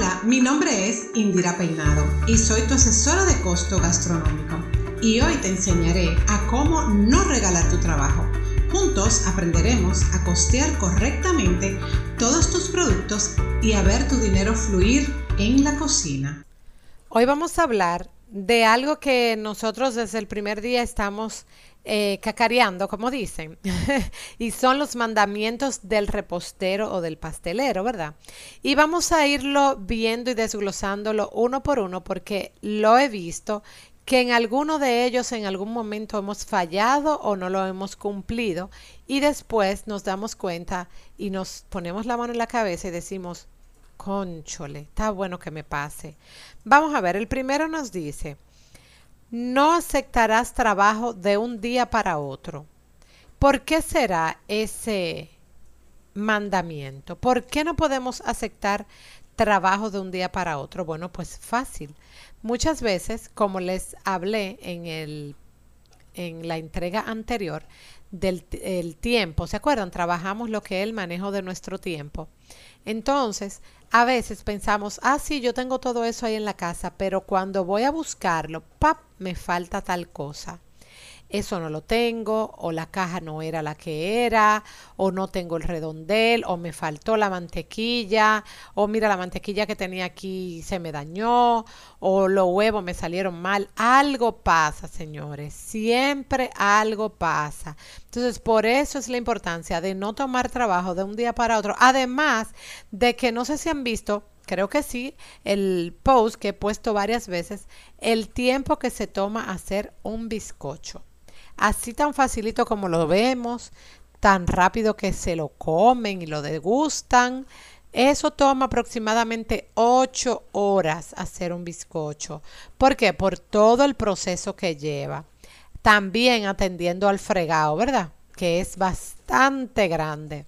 Hola, mi nombre es Indira Peinado y soy tu asesora de costo gastronómico. Y hoy te enseñaré a cómo no regalar tu trabajo. Juntos aprenderemos a costear correctamente todos tus productos y a ver tu dinero fluir en la cocina. Hoy vamos a hablar de algo que nosotros desde el primer día estamos eh, cacareando, como dicen, y son los mandamientos del repostero o del pastelero, ¿verdad? Y vamos a irlo viendo y desglosándolo uno por uno porque lo he visto que en alguno de ellos en algún momento hemos fallado o no lo hemos cumplido y después nos damos cuenta y nos ponemos la mano en la cabeza y decimos, conchole, está bueno que me pase. Vamos a ver, el primero nos dice, no aceptarás trabajo de un día para otro. ¿Por qué será ese mandamiento? ¿Por qué no podemos aceptar trabajo de un día para otro? Bueno, pues fácil. Muchas veces, como les hablé en, el, en la entrega anterior del tiempo, ¿se acuerdan? Trabajamos lo que es el manejo de nuestro tiempo. Entonces, a veces pensamos, ah, sí, yo tengo todo eso ahí en la casa, pero cuando voy a buscarlo, ¡pap! me falta tal cosa eso no lo tengo, o la caja no era la que era, o no tengo el redondel, o me faltó la mantequilla, o mira la mantequilla que tenía aquí se me dañó, o los huevos me salieron mal. Algo pasa, señores, siempre algo pasa. Entonces, por eso es la importancia de no tomar trabajo de un día para otro. Además de que no sé si han visto, creo que sí, el post que he puesto varias veces, el tiempo que se toma hacer un bizcocho así tan facilito como lo vemos, tan rápido que se lo comen y lo degustan. Eso toma aproximadamente 8 horas hacer un bizcocho. ¿Por qué? Por todo el proceso que lleva. También atendiendo al fregado, ¿verdad? Que es bastante grande.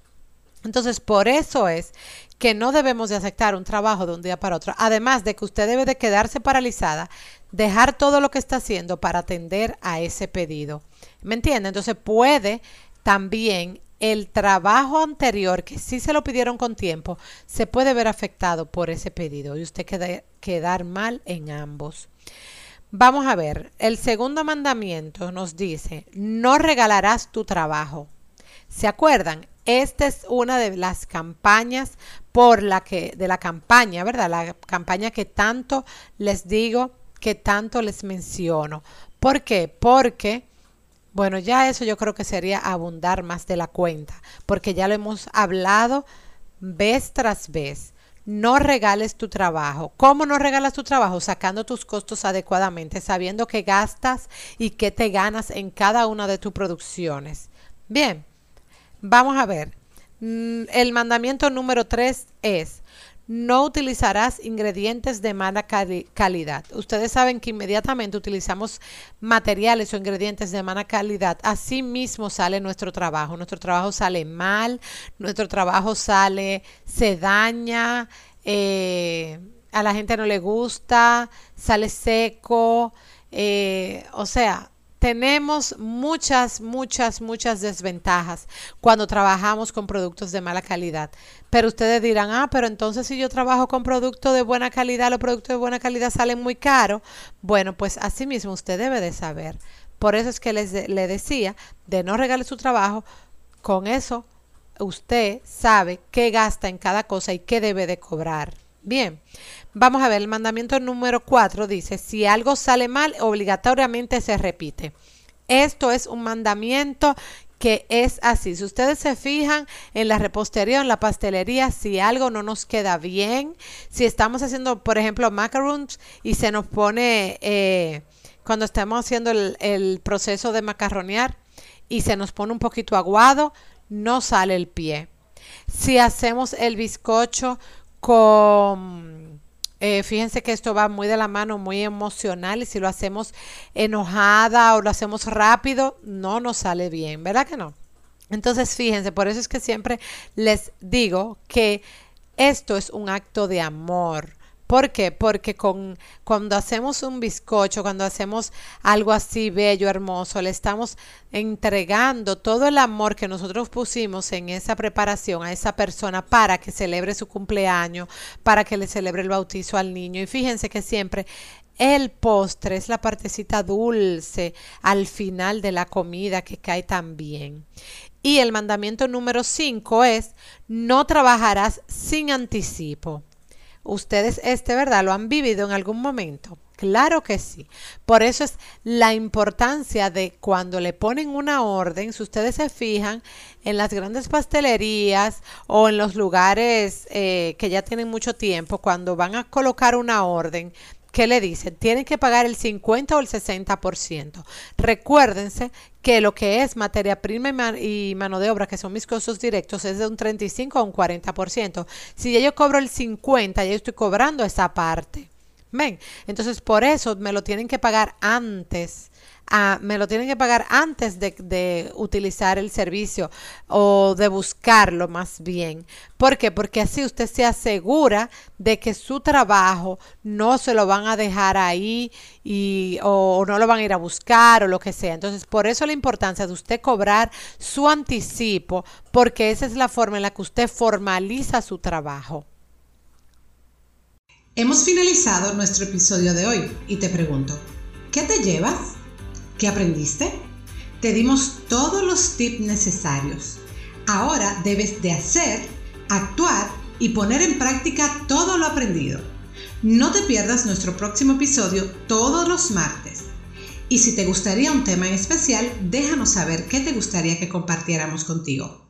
Entonces, por eso es que no debemos de aceptar un trabajo de un día para otro. Además de que usted debe de quedarse paralizada, dejar todo lo que está haciendo para atender a ese pedido. ¿Me entiende? Entonces puede también el trabajo anterior, que sí se lo pidieron con tiempo, se puede ver afectado por ese pedido y usted queda, quedar mal en ambos. Vamos a ver, el segundo mandamiento nos dice, no regalarás tu trabajo. ¿Se acuerdan? Esta es una de las campañas por la que, de la campaña, ¿verdad? La campaña que tanto les digo, que tanto les menciono. ¿Por qué? Porque bueno, ya eso yo creo que sería abundar más de la cuenta, porque ya lo hemos hablado vez tras vez. No regales tu trabajo. ¿Cómo no regalas tu trabajo? Sacando tus costos adecuadamente, sabiendo qué gastas y qué te ganas en cada una de tus producciones. Bien, vamos a ver. Mm, el mandamiento número tres es, no utilizarás ingredientes de mala calidad. Ustedes saben que inmediatamente utilizamos materiales o ingredientes de mala calidad. Así mismo sale nuestro trabajo. Nuestro trabajo sale mal, nuestro trabajo sale, se daña, eh, a la gente no le gusta, sale seco. Eh, o sea, tenemos muchas, muchas, muchas desventajas cuando trabajamos con productos de mala calidad. Pero ustedes dirán, ah, pero entonces si yo trabajo con productos de buena calidad, los productos de buena calidad salen muy caros. Bueno, pues así mismo usted debe de saber. Por eso es que les le decía de no regalar su trabajo. Con eso usted sabe qué gasta en cada cosa y qué debe de cobrar. Bien, vamos a ver, el mandamiento número 4 dice, si algo sale mal, obligatoriamente se repite. Esto es un mandamiento que es así. Si ustedes se fijan en la repostería en la pastelería, si algo no nos queda bien, si estamos haciendo, por ejemplo, macarons y se nos pone, eh, cuando estamos haciendo el, el proceso de macarronear y se nos pone un poquito aguado, no sale el pie. Si hacemos el bizcocho con... Eh, fíjense que esto va muy de la mano, muy emocional y si lo hacemos enojada o lo hacemos rápido, no nos sale bien, ¿verdad que no? Entonces, fíjense, por eso es que siempre les digo que esto es un acto de amor ¿Por qué? Porque con, cuando hacemos un bizcocho, cuando hacemos algo así bello, hermoso, le estamos entregando todo el amor que nosotros pusimos en esa preparación a esa persona para que celebre su cumpleaños, para que le celebre el bautizo al niño. Y fíjense que siempre el postre es la partecita dulce al final de la comida que cae tan bien. Y el mandamiento número 5 es, no trabajarás sin anticipo. Ustedes este, ¿verdad? ¿Lo han vivido en algún momento? Claro que sí. Por eso es la importancia de cuando le ponen una orden, si ustedes se fijan en las grandes pastelerías o en los lugares eh, que ya tienen mucho tiempo, cuando van a colocar una orden, ¿qué le dicen? Tienen que pagar el 50 o el 60%. Recuérdense que lo que es materia prima y, mano de obra, que son mis costos directos, es de un 35 a un 40%. Si yo cobro el 50, yo estoy cobrando esa parte. ¿Ven? Entonces, por eso me lo tienen que pagar antes me lo tienen que pagar antes de, utilizar el servicio o de buscarlo más bien. ¿Por qué? Porque así usted se asegura de que su trabajo no se lo van a dejar ahí y, o no lo van a ir a buscar o lo que sea. Entonces, por eso la importancia de usted cobrar su anticipo, porque esa es la forma en la que usted formaliza su trabajo. Hemos finalizado nuestro episodio de hoy y te pregunto, ¿qué te llevas? ¿Qué aprendiste? Te dimos todos los tips necesarios. Ahora debes de hacer, actuar y poner en práctica todo lo aprendido. No te pierdas nuestro próximo episodio todos los martes. Y si te gustaría un tema en especial, déjanos saber qué te gustaría que compartiéramos contigo.